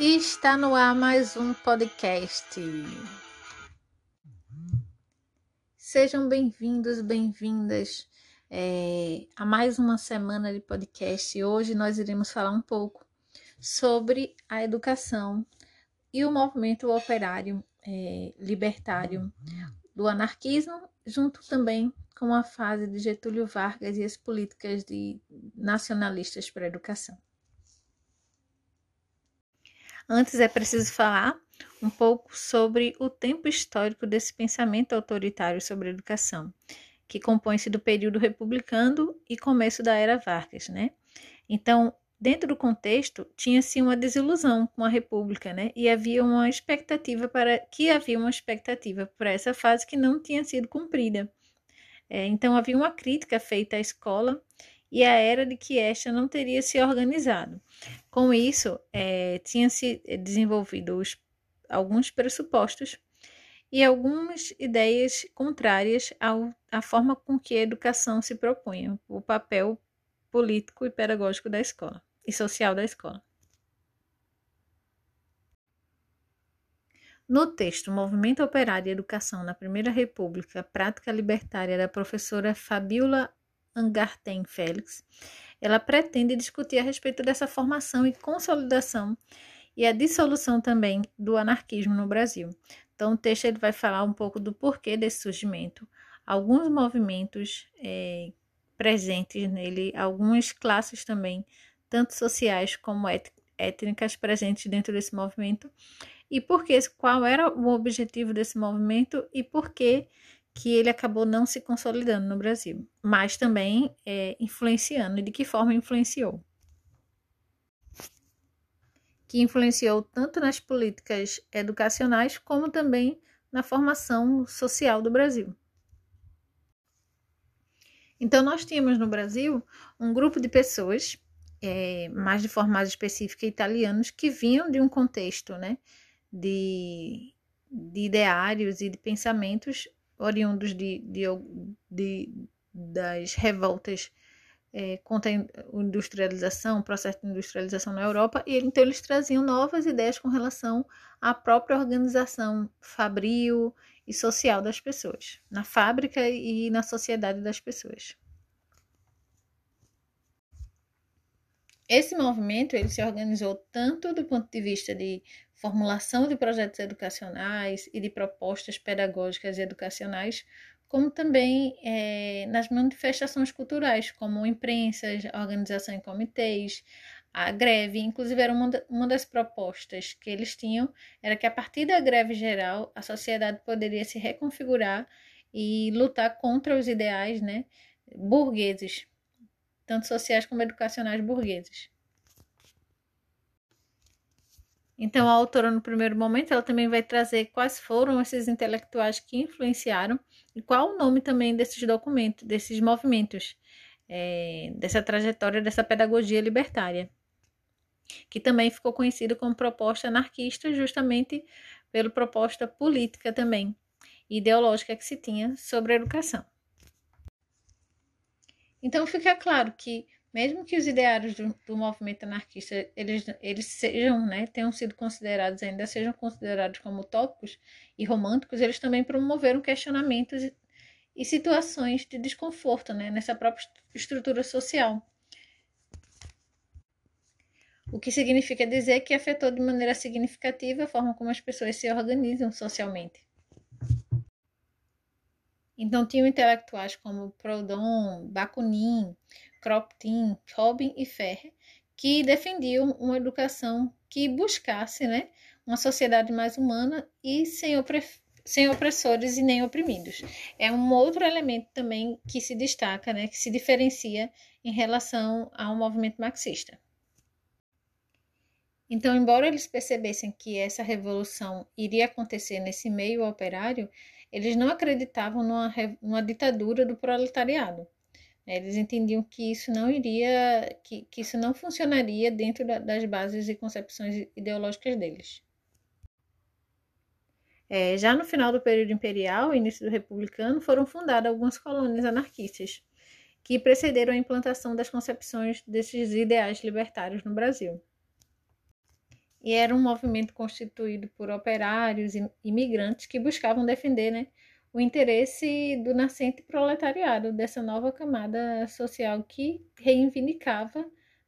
E está no ar mais um podcast. Sejam bem-vindos, bem-vindas é, a mais uma semana de podcast. Hoje nós iremos falar um pouco sobre a educação e o movimento operário é, libertário do anarquismo, junto também com a fase de Getúlio Vargas e as políticas de nacionalistas para a educação. Antes é preciso falar um pouco sobre o tempo histórico desse pensamento autoritário sobre a educação, que compõe-se do período republicano e começo da era Vargas, né? Então, dentro do contexto, tinha-se uma desilusão com a República, né? E havia uma expectativa para que havia uma expectativa para essa fase que não tinha sido cumprida. É, então havia uma crítica feita à escola e a era de que esta não teria se organizado. Com isso, é, tinha-se desenvolvido os, alguns pressupostos e algumas ideias contrárias ao, à forma com que a educação se propunha, o papel político e pedagógico da escola e social da escola. No texto Movimento Operário e Educação na Primeira República, Prática Libertária da professora Fabiola Angarten Félix, ela pretende discutir a respeito dessa formação e consolidação e a dissolução também do anarquismo no Brasil. Então, o texto ele vai falar um pouco do porquê desse surgimento, alguns movimentos é, presentes nele, algumas classes também, tanto sociais como étnicas presentes dentro desse movimento, e por que, qual era o objetivo desse movimento e por que que ele acabou não se consolidando no Brasil, mas também é, influenciando, e de que forma influenciou. Que influenciou tanto nas políticas educacionais como também na formação social do Brasil. Então, nós tínhamos no Brasil um grupo de pessoas, é, mais de forma específica, italianos, que vinham de um contexto né, de, de ideários e de pensamentos oriundos de, de, de das revoltas é, contra a industrialização, o processo de industrialização na Europa, e então eles traziam novas ideias com relação à própria organização fabril e social das pessoas, na fábrica e na sociedade das pessoas. Esse movimento ele se organizou tanto do ponto de vista de formulação de projetos educacionais e de propostas pedagógicas e educacionais, como também é, nas manifestações culturais, como imprensas, organização em comitês, a greve. Inclusive, era uma, uma das propostas que eles tinham, era que a partir da greve geral, a sociedade poderia se reconfigurar e lutar contra os ideais né, burgueses, tanto sociais como educacionais burgueses. Então, a autora, no primeiro momento, ela também vai trazer quais foram esses intelectuais que influenciaram e qual o nome também desses documentos, desses movimentos, é, dessa trajetória, dessa pedagogia libertária, que também ficou conhecido como proposta anarquista, justamente pela proposta política também, ideológica que se tinha sobre a educação. Então fica claro que mesmo que os ideários do, do, movimento anarquista eles, eles sejam, né, tenham sido considerados ainda sejam considerados como utópicos e românticos, eles também promoveram questionamentos e, e situações de desconforto, né, nessa própria estrutura social. O que significa dizer que afetou de maneira significativa a forma como as pessoas se organizam socialmente. Então, tinham intelectuais como Proudhon, Bakunin, Kropotkin, Robin e Ferrer, que defendiam uma educação que buscasse né, uma sociedade mais humana e sem, sem opressores e nem oprimidos. É um outro elemento também que se destaca, né, que se diferencia em relação ao movimento marxista. Então, embora eles percebessem que essa revolução iria acontecer nesse meio operário, eles não acreditavam numa, numa ditadura do proletariado. Eles entendiam que isso não iria, que, que isso não funcionaria dentro da, das bases e concepções ideológicas deles. É, já no final do período imperial início do republicano, foram fundadas algumas colônias anarquistas, que precederam a implantação das concepções desses ideais libertários no Brasil. e era um movimento constituído por operários e imigrantes que buscavam defender né, o interesse do nascente proletariado, dessa nova camada social que reivindicava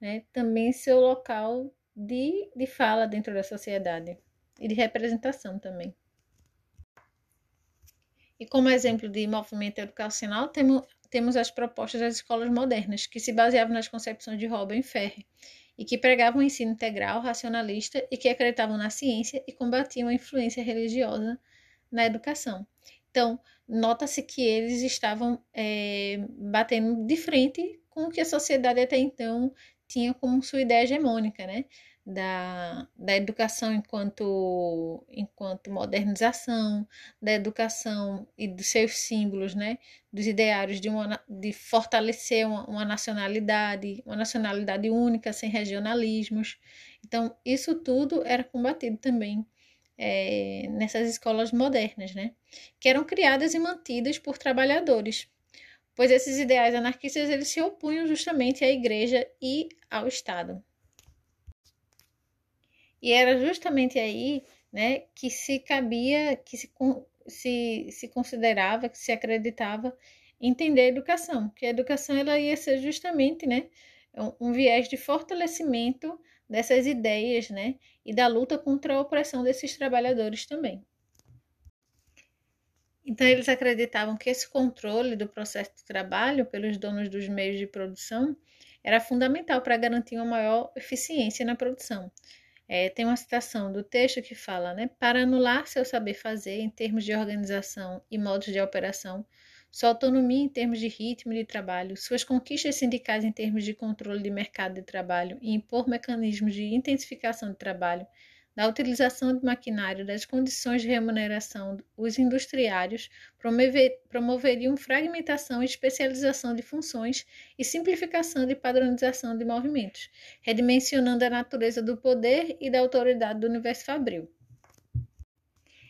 né, também seu local de, de fala dentro da sociedade e de representação também. E como exemplo de movimento educacional, temos, temos as propostas das escolas modernas, que se baseavam nas concepções de Robin Ferre, e que pregavam o ensino integral, racionalista e que acreditavam na ciência e combatiam a influência religiosa na educação. Então, nota-se que eles estavam é, batendo de frente com o que a sociedade até então tinha como sua ideia hegemônica, né? Da, da educação enquanto, enquanto modernização, da educação e dos seus símbolos, né? Dos ideários de, uma, de fortalecer uma, uma nacionalidade, uma nacionalidade única, sem regionalismos. Então, isso tudo era combatido também é, nessas escolas modernas, né? Que eram criadas e mantidas por trabalhadores, pois esses ideais anarquistas eles se opunham justamente à igreja e ao Estado. E era justamente aí né, que se cabia, que se, se, se considerava, que se acreditava entender a educação, que a educação ela ia ser justamente né, um, viés de fortalecimento dessas ideias né, e da luta contra a opressão desses trabalhadores também. Então, eles acreditavam que esse controle do processo de trabalho pelos donos dos meios de produção era fundamental para garantir uma maior eficiência na produção. É, tem uma citação do texto que fala, né, para anular seu saber fazer em termos de organização e modos de operação, sua autonomia em termos de ritmo de trabalho, suas conquistas sindicais em termos de controle de mercado de trabalho e impor mecanismos de intensificação de trabalho, da utilização de maquinário, das condições de remuneração, os industriários promover, promoveriam fragmentação e especialização de funções e simplificação de padronização de movimentos, redimensionando a natureza do poder e da autoridade do universo fabril.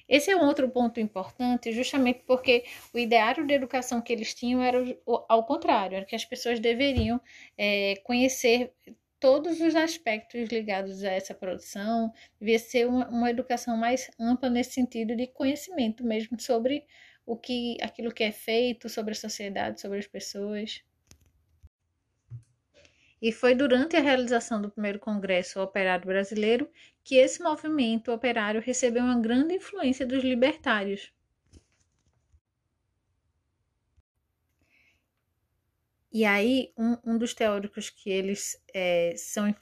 Esse é um outro ponto importante, justamente porque o ideário de educação que eles tinham era ao contrário, era que as pessoas deveriam é, conhecer todos os aspectos ligados a essa produção, devia ser uma, uma educação mais ampla nesse sentido de conhecimento mesmo sobre o que aquilo que é feito, sobre a sociedade, sobre as pessoas. E foi durante a realização do primeiro Congresso Operário Brasileiro que esse movimento operário recebeu uma grande influência dos libertários, E aí, um, um dos teóricos que eles é, são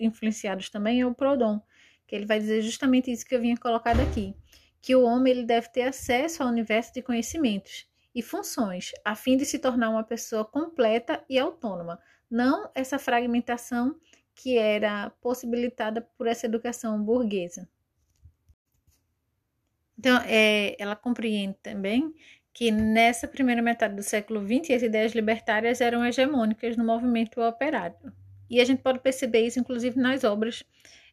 influenciados também é o Proudhon, que ele vai dizer justamente isso que eu vinha colocado aqui, que o homem ele deve ter acesso ao universo de conhecimentos e funções, a fim de se tornar uma pessoa completa e autônoma, não essa fragmentação que era possibilitada por essa educação burguesa. Então, é, ela compreende também que nessa primeira metade do século XX as ideias libertárias eram hegemônicas no movimento operário. E a gente pode perceber isso, inclusive, nas obras.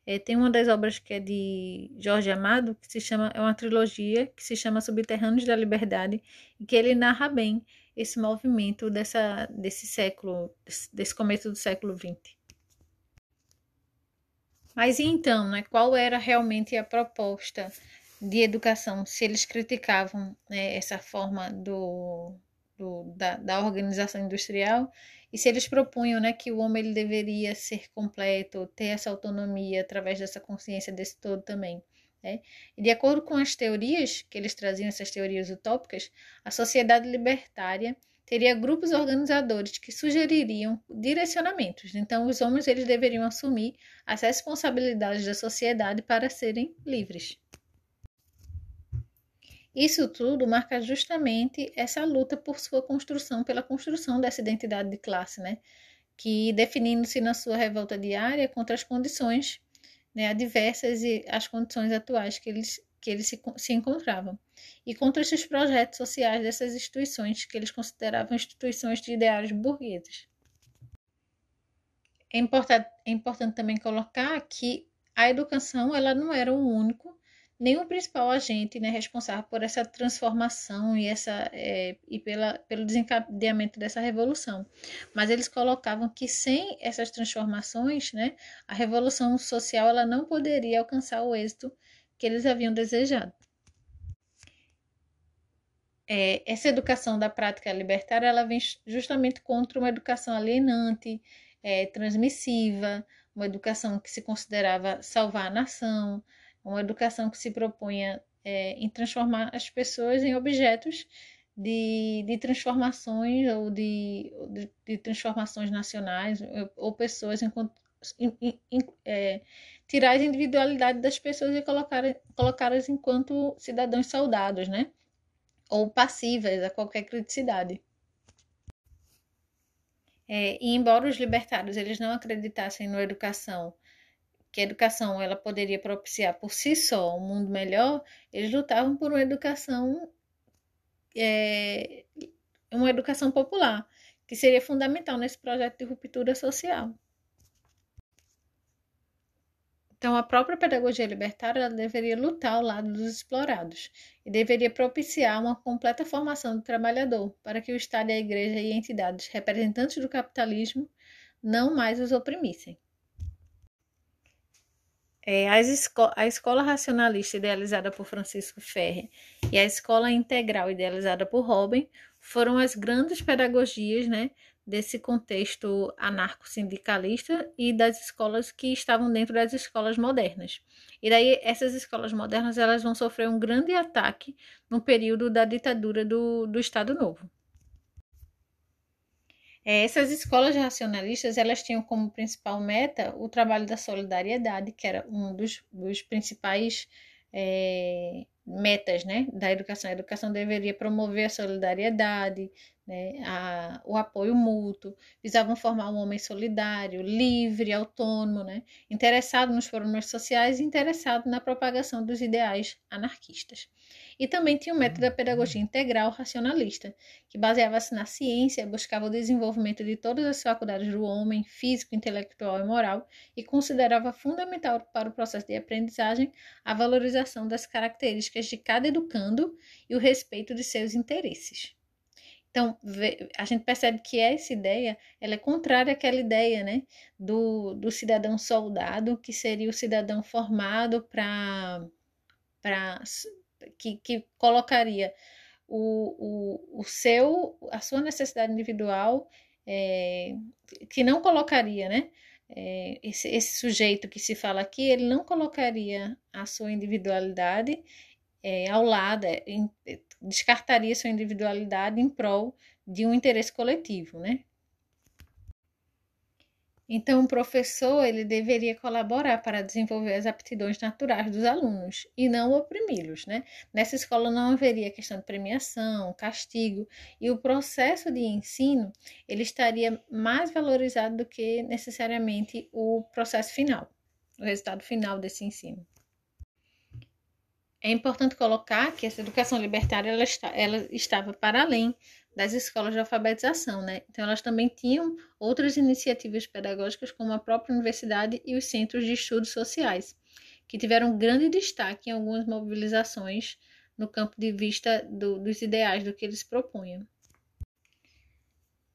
É, tem uma das obras que é de Jorge Amado, que se chama, é uma trilogia que se chama Subterrâneos da Liberdade, e que ele narra bem esse movimento dessa, desse século, desse começo do século XX. Mas e então, né, qual era realmente a proposta de educação, se eles criticavam né, essa forma do, do da, da, organização industrial e se eles propunham né, que o homem ele deveria ser completo, ter essa autonomia através dessa consciência desse todo também. Né? E de acordo com as teorias que eles traziam, essas teorias utópicas, a sociedade libertária teria grupos organizadores que sugeririam direcionamentos. Então, os homens eles deveriam assumir as responsabilidades da sociedade para serem livres. Isso tudo marca justamente essa luta por sua construção, pela construção dessa identidade de classe, né? Que definindo-se na sua revolta diária contra as condições né, adversas as condições atuais que eles, que eles se, se encontravam, e contra esses projetos sociais dessas instituições que eles consideravam instituições de ideários burgueses. É importante, é importante também colocar que a educação ela não era o único nenhum principal agente né, responsável por essa transformação e, essa, é, e pela, pelo desencadeamento dessa revolução. Mas eles colocavam que sem essas transformações, né, a revolução social ela não poderia alcançar o êxito que eles haviam desejado. É, essa educação da prática libertária ela vem justamente contra uma educação alienante, é, transmissiva, uma educação que se considerava salvar a nação, uma educação que se propunha é, em transformar as pessoas em objetos de, de transformações ou de, de, de transformações nacionais ou, ou pessoas enquanto é, tirar a individualidade das pessoas e colocá-las enquanto cidadãos soldados, né? Ou passíveis a qualquer criticidade. É, e embora os libertários eles não acreditassem na educação que a educação ela poderia propiciar por si só um mundo melhor, eles lutavam por uma educação é, uma educação popular, que seria fundamental nesse projeto de ruptura social. Então, a própria pedagogia libertária deveria lutar ao lado dos explorados e deveria propiciar uma completa formação do trabalhador para que o Estado, a Igreja e entidades representantes do capitalismo não mais os oprimissem. É, esco a escola racionalista idealizada por Francisco Ferre e a escola integral idealizada por Robin foram as grandes pedagogias né, desse contexto anarco-sindicalista e das escolas que estavam dentro das escolas modernas. E daí essas escolas modernas elas vão sofrer um grande ataque no período da ditadura do, do Estado Novo. É, essas escolas racionalistas elas tinham como principal meta o trabalho da solidariedade, que era um dos, dos principais é, metas né, da educação. A educação deveria promover a solidariedade, né, a, o apoio mútuo, visavam formar um homem solidário, livre, autônomo, né, interessado nos problemas sociais e interessado na propagação dos ideais anarquistas. E também tinha o método da pedagogia integral racionalista, que baseava-se na ciência, buscava o desenvolvimento de todas as faculdades do homem, físico, intelectual e moral, e considerava fundamental para o processo de aprendizagem a valorização das características de cada educando e o respeito de seus interesses. Então, a gente percebe que essa ideia ela é contrária àquela ideia né, do, do cidadão soldado, que seria o cidadão formado para que, que colocaria o, o, o seu, a sua necessidade individual, é, que não colocaria, né? É, esse, esse sujeito que se fala aqui, ele não colocaria a sua individualidade é, ao lado, é, em, descartaria sua individualidade em prol de um interesse coletivo, né? Então, o professor ele deveria colaborar para desenvolver as aptidões naturais dos alunos e não oprimi-los, né? Nessa escola não haveria questão de premiação, castigo e o processo de ensino ele estaria mais valorizado do que necessariamente o processo final, o resultado final desse ensino. É importante colocar que essa educação libertária ela, está, ela estava para além das escolas de alfabetização, né? Então elas também tinham outras iniciativas pedagógicas, como a própria universidade e os centros de estudos sociais, que tiveram grande destaque em algumas mobilizações no campo de vista do, dos ideais do que eles propunham.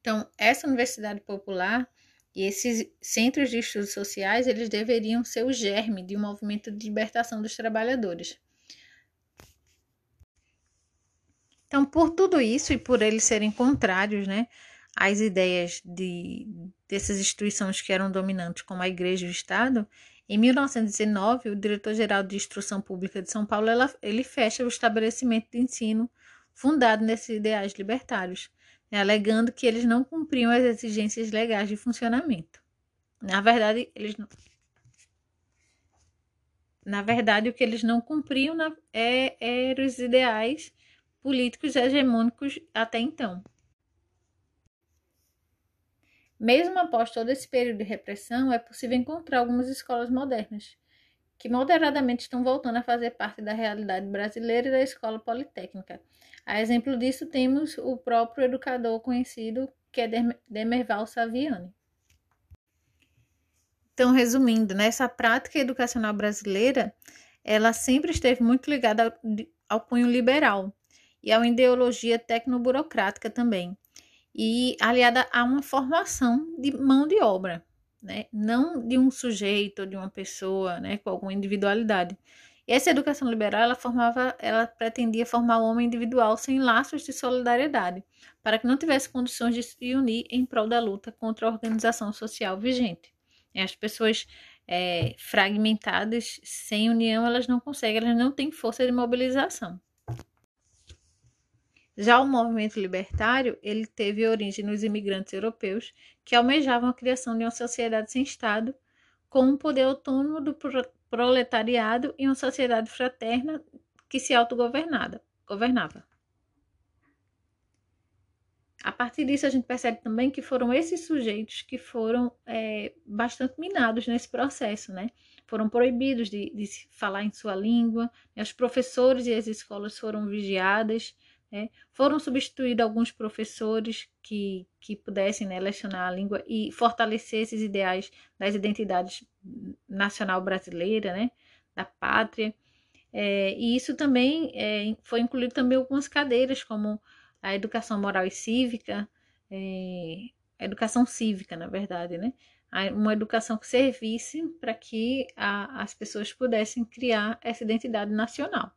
Então, essa universidade popular e esses centros de estudos sociais, eles deveriam ser o germe de um movimento de libertação dos trabalhadores. Então, por tudo isso e por eles serem contrários, né, às ideias de, dessas instituições que eram dominantes, como a Igreja e o Estado, em 1919, o diretor-geral de Instrução Pública de São Paulo ela, ele fecha o estabelecimento de ensino fundado nesses ideais libertários, né, alegando que eles não cumpriam as exigências legais de funcionamento. Na verdade, eles não. Na verdade, o que eles não cumpriam na, é, eram os ideais políticos hegemônicos até então. Mesmo após todo esse período de repressão, é possível encontrar algumas escolas modernas, que moderadamente estão voltando a fazer parte da realidade brasileira e da escola politécnica. A exemplo disso, temos o próprio educador conhecido, que é Demerval Saviani. Então, resumindo, nessa prática educacional brasileira, ela sempre esteve muito ligada ao cunho liberal e a uma ideologia tecnoburocrática também, e aliada a uma formação de mão de obra, né? não de um sujeito de uma pessoa né? com alguma individualidade. E essa educação liberal ela formava, ela pretendia formar o homem individual sem laços de solidariedade, para que não tivesse condições de se unir em prol da luta contra a organização social vigente. As pessoas é, fragmentadas, sem união, elas não conseguem, elas não têm força de mobilização. Já o movimento libertário, ele teve origem nos imigrantes europeus que almejavam a criação de uma sociedade sem Estado, com um poder autônomo do proletariado e uma sociedade fraterna que se autogovernava. Governava. A partir disso, a gente percebe também que foram esses sujeitos que foram é, bastante minados nesse processo, né? Foram proibidos de, de falar em sua língua, né? os professores e as escolas foram vigiadas, né? Foram substituídos alguns professores que, que pudessem né, lecionar a língua e fortalecer esses ideais das identidades nacional brasileira, né, da pátria. É, e isso também é, foi incluído também algumas cadeiras, como a educação moral e cívica, é, a educação cívica, na verdade, né? Uma educação que servisse para que a, as pessoas pudessem criar essa identidade nacional.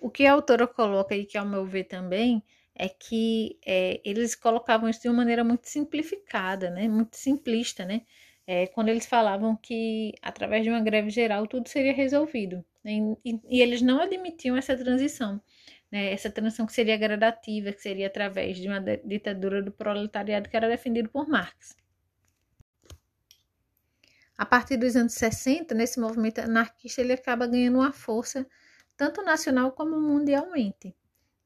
O que a autora coloca aí, que ao meu ver também, é que é, eles colocavam isso de uma maneira muito simplificada, né? Muito simplista, né? É, quando eles falavam que através de uma greve geral tudo seria resolvido. Né? E, e, eles não admitiam essa transição, né? Essa transição que seria gradativa, que seria através de uma ditadura do proletariado que era defendido por Marx. A partir dos anos 60, nesse movimento anarquista, ele acaba ganhando uma força tanto nacional como mundialmente.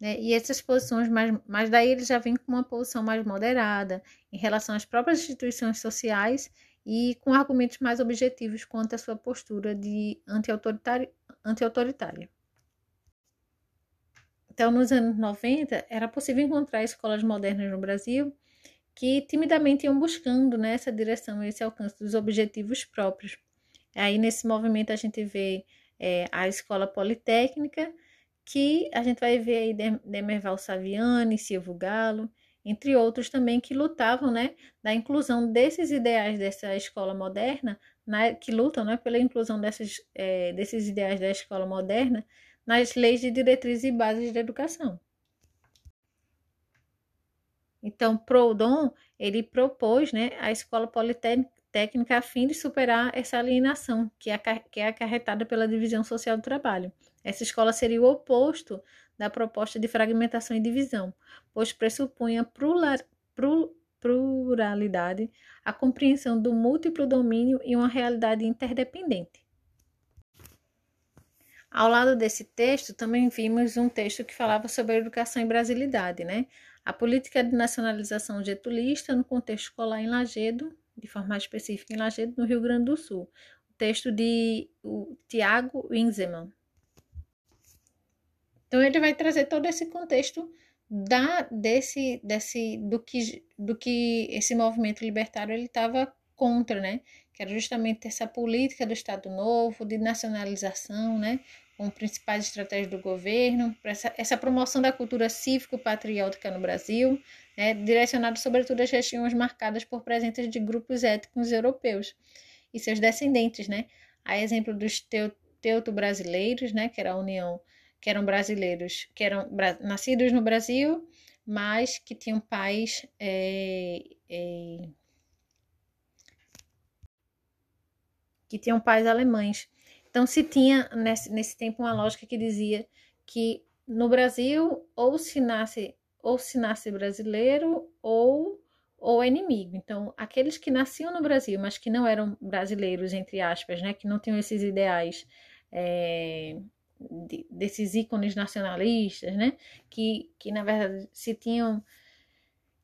Né? E essas posições, mais, mas daí ele já vem com uma posição mais moderada em relação às próprias instituições sociais e com argumentos mais objetivos quanto à sua postura de anti-autoritária. Anti então, nos anos 90, era possível encontrar escolas modernas no Brasil que timidamente iam buscando né, direção, esse alcance dos objetivos próprios. Aí, nesse movimento, a gente vê é, a Escola Politécnica, que a gente vai ver aí Demerval Saviani, Silvio Galo, entre outros também que lutavam, né, da inclusão desses ideais dessa escola moderna, na, que lutam, né, pela inclusão desses, é, desses ideais da escola moderna nas leis de diretrizes e bases da educação. Então, Proudhon, ele propôs, né, a escola politécnica técnica a fim de superar essa alienação que é, que é acarretada pela divisão social do trabalho. Essa escola seria o oposto da proposta de fragmentação e divisão, pois pressupunha pluralidade, a compreensão do múltiplo domínio e uma realidade interdependente. Ao lado desse texto, também vimos um texto que falava sobre educação e brasilidade, né? A política de nacionalização getulista no contexto escolar em Lagedo, de forma específica em Lajeado, no Rio Grande do Sul. O texto de Tiago Winzeman. Então ele vai trazer todo esse contexto da desse desse do que do que esse movimento libertário ele estava contra, né? Que era justamente essa política do Estado Novo, de nacionalização, né? Com principais estratégias do governo, essa, essa promoção da cultura cívico-patriótica no Brasil, né, direcionado sobretudo às regiões marcadas por presença de grupos étnicos europeus e seus descendentes, né, a exemplo dos teuto-brasileiros, né, que era a união, que eram brasileiros, que eram nascidos no Brasil, mas que tinham pais é, é, que tinham pais alemães. Então se tinha nesse, nesse tempo uma lógica que dizia que no Brasil ou se nasce ou se nasce brasileiro ou ou é inimigo. Então, aqueles que nasciam no Brasil, mas que não eram brasileiros, entre aspas, né, que não tinham esses ideais é, de, desses ícones nacionalistas, né, que, que na verdade se tinham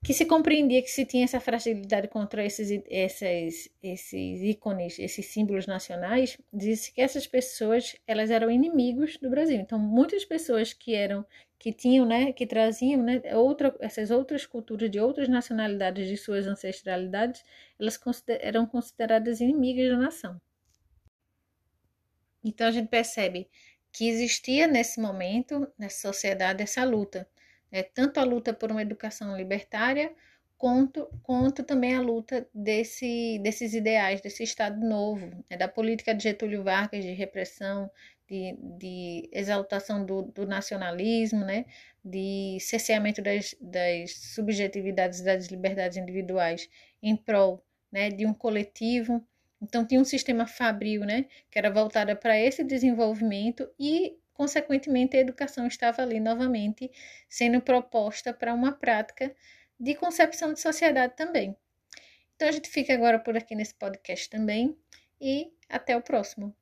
que se compreendia que se tinha essa fragilidade contra esses, esses, esses ícones, esses símbolos nacionais, disse que essas pessoas elas eram inimigos do Brasil. Então, muitas pessoas que eram que tinham, né, que traziam, né, outra, essas outras culturas de outras nacionalidades de suas ancestralidades, elas consider, eram consideradas inimigas da nação. Então a gente percebe que existia nesse momento, nessa sociedade, essa luta, né? tanto a luta por uma educação libertária, quanto, quanto também a luta desse, desses ideais, desse Estado novo, né? da política de Getúlio Vargas de repressão, de, de exaltação do, do, nacionalismo, né? de cerceamento das, das subjetividades das liberdades individuais em prol né? de um coletivo. Então, tinha um sistema fabril, né, que era voltado para esse desenvolvimento e, consequentemente, a educação estava ali novamente sendo proposta para uma prática de concepção de sociedade também. Então, a gente fica agora por aqui nesse podcast também e até o próximo.